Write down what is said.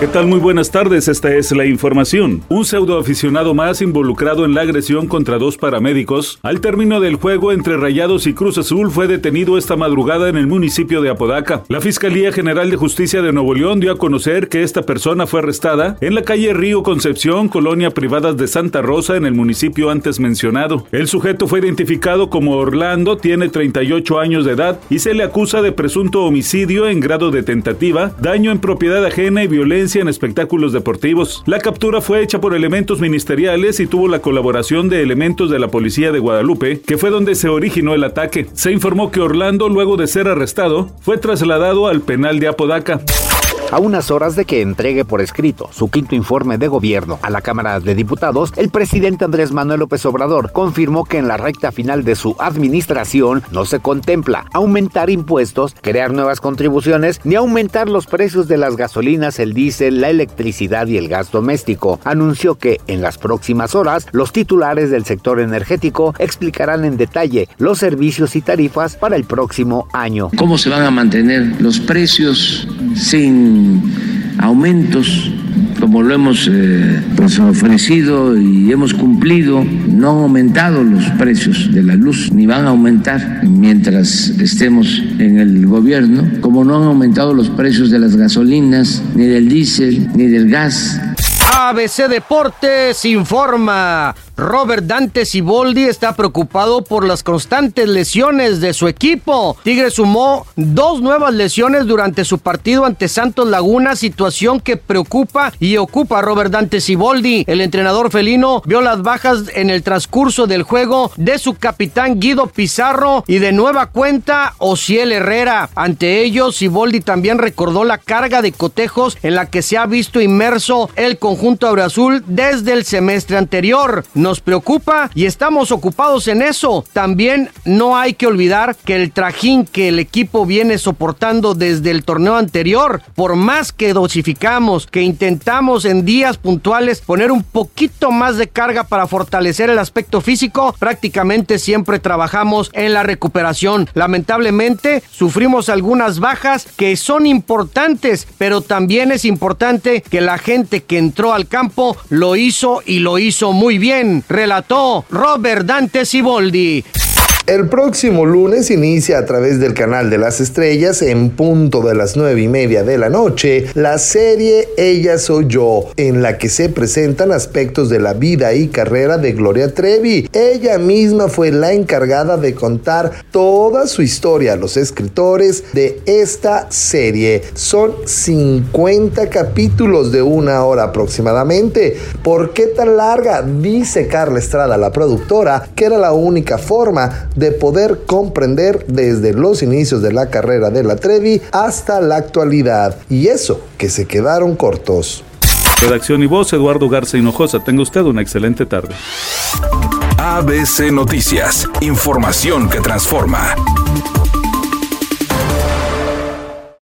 ¿Qué tal? Muy buenas tardes, esta es la información. Un pseudo aficionado más involucrado en la agresión contra dos paramédicos al término del juego entre Rayados y Cruz Azul fue detenido esta madrugada en el municipio de Apodaca. La Fiscalía General de Justicia de Nuevo León dio a conocer que esta persona fue arrestada en la calle Río Concepción, colonia privadas de Santa Rosa, en el municipio antes mencionado. El sujeto fue identificado como Orlando, tiene 38 años de edad y se le acusa de presunto homicidio en grado de tentativa, daño en propiedad ajena y violencia en espectáculos deportivos. La captura fue hecha por elementos ministeriales y tuvo la colaboración de elementos de la policía de Guadalupe, que fue donde se originó el ataque. Se informó que Orlando, luego de ser arrestado, fue trasladado al penal de Apodaca. A unas horas de que entregue por escrito su quinto informe de gobierno a la Cámara de Diputados, el presidente Andrés Manuel López Obrador confirmó que en la recta final de su administración no se contempla aumentar impuestos, crear nuevas contribuciones ni aumentar los precios de las gasolinas, el diésel, la electricidad y el gas doméstico. Anunció que en las próximas horas los titulares del sector energético explicarán en detalle los servicios y tarifas para el próximo año. ¿Cómo se van a mantener los precios sin aumentos como lo hemos eh, ofrecido y hemos cumplido, no han aumentado los precios de la luz, ni van a aumentar mientras estemos en el gobierno, como no han aumentado los precios de las gasolinas, ni del diésel, ni del gas. ABC Deportes informa. Robert Dante Siboldi está preocupado por las constantes lesiones de su equipo. Tigre sumó dos nuevas lesiones durante su partido ante Santos Laguna, situación que preocupa y ocupa a Robert Dante Siboldi. El entrenador felino vio las bajas en el transcurso del juego de su capitán Guido Pizarro y de nueva cuenta Ociel Herrera. Ante ellos, Siboldi también recordó la carga de cotejos en la que se ha visto inmerso el conjunto azul desde el semestre anterior nos preocupa y estamos ocupados en eso. También no hay que olvidar que el trajín que el equipo viene soportando desde el torneo anterior, por más que dosificamos, que intentamos en días puntuales poner un poquito más de carga para fortalecer el aspecto físico, prácticamente siempre trabajamos en la recuperación. Lamentablemente sufrimos algunas bajas que son importantes, pero también es importante que la gente que entró al campo lo hizo y lo hizo muy bien relató Robert Dante Siboldi. El próximo lunes inicia a través del canal de las estrellas en punto de las nueve y media de la noche la serie Ella Soy Yo, en la que se presentan aspectos de la vida y carrera de Gloria Trevi. Ella misma fue la encargada de contar toda su historia a los escritores de esta serie. Son 50 capítulos de una hora aproximadamente. ¿Por qué tan larga? Dice Carla Estrada, la productora, que era la única forma de poder comprender desde los inicios de la carrera de la Trevi hasta la actualidad. Y eso, que se quedaron cortos. Redacción y voz, Eduardo Garza Hinojosa. Tenga usted una excelente tarde. ABC Noticias, información que transforma.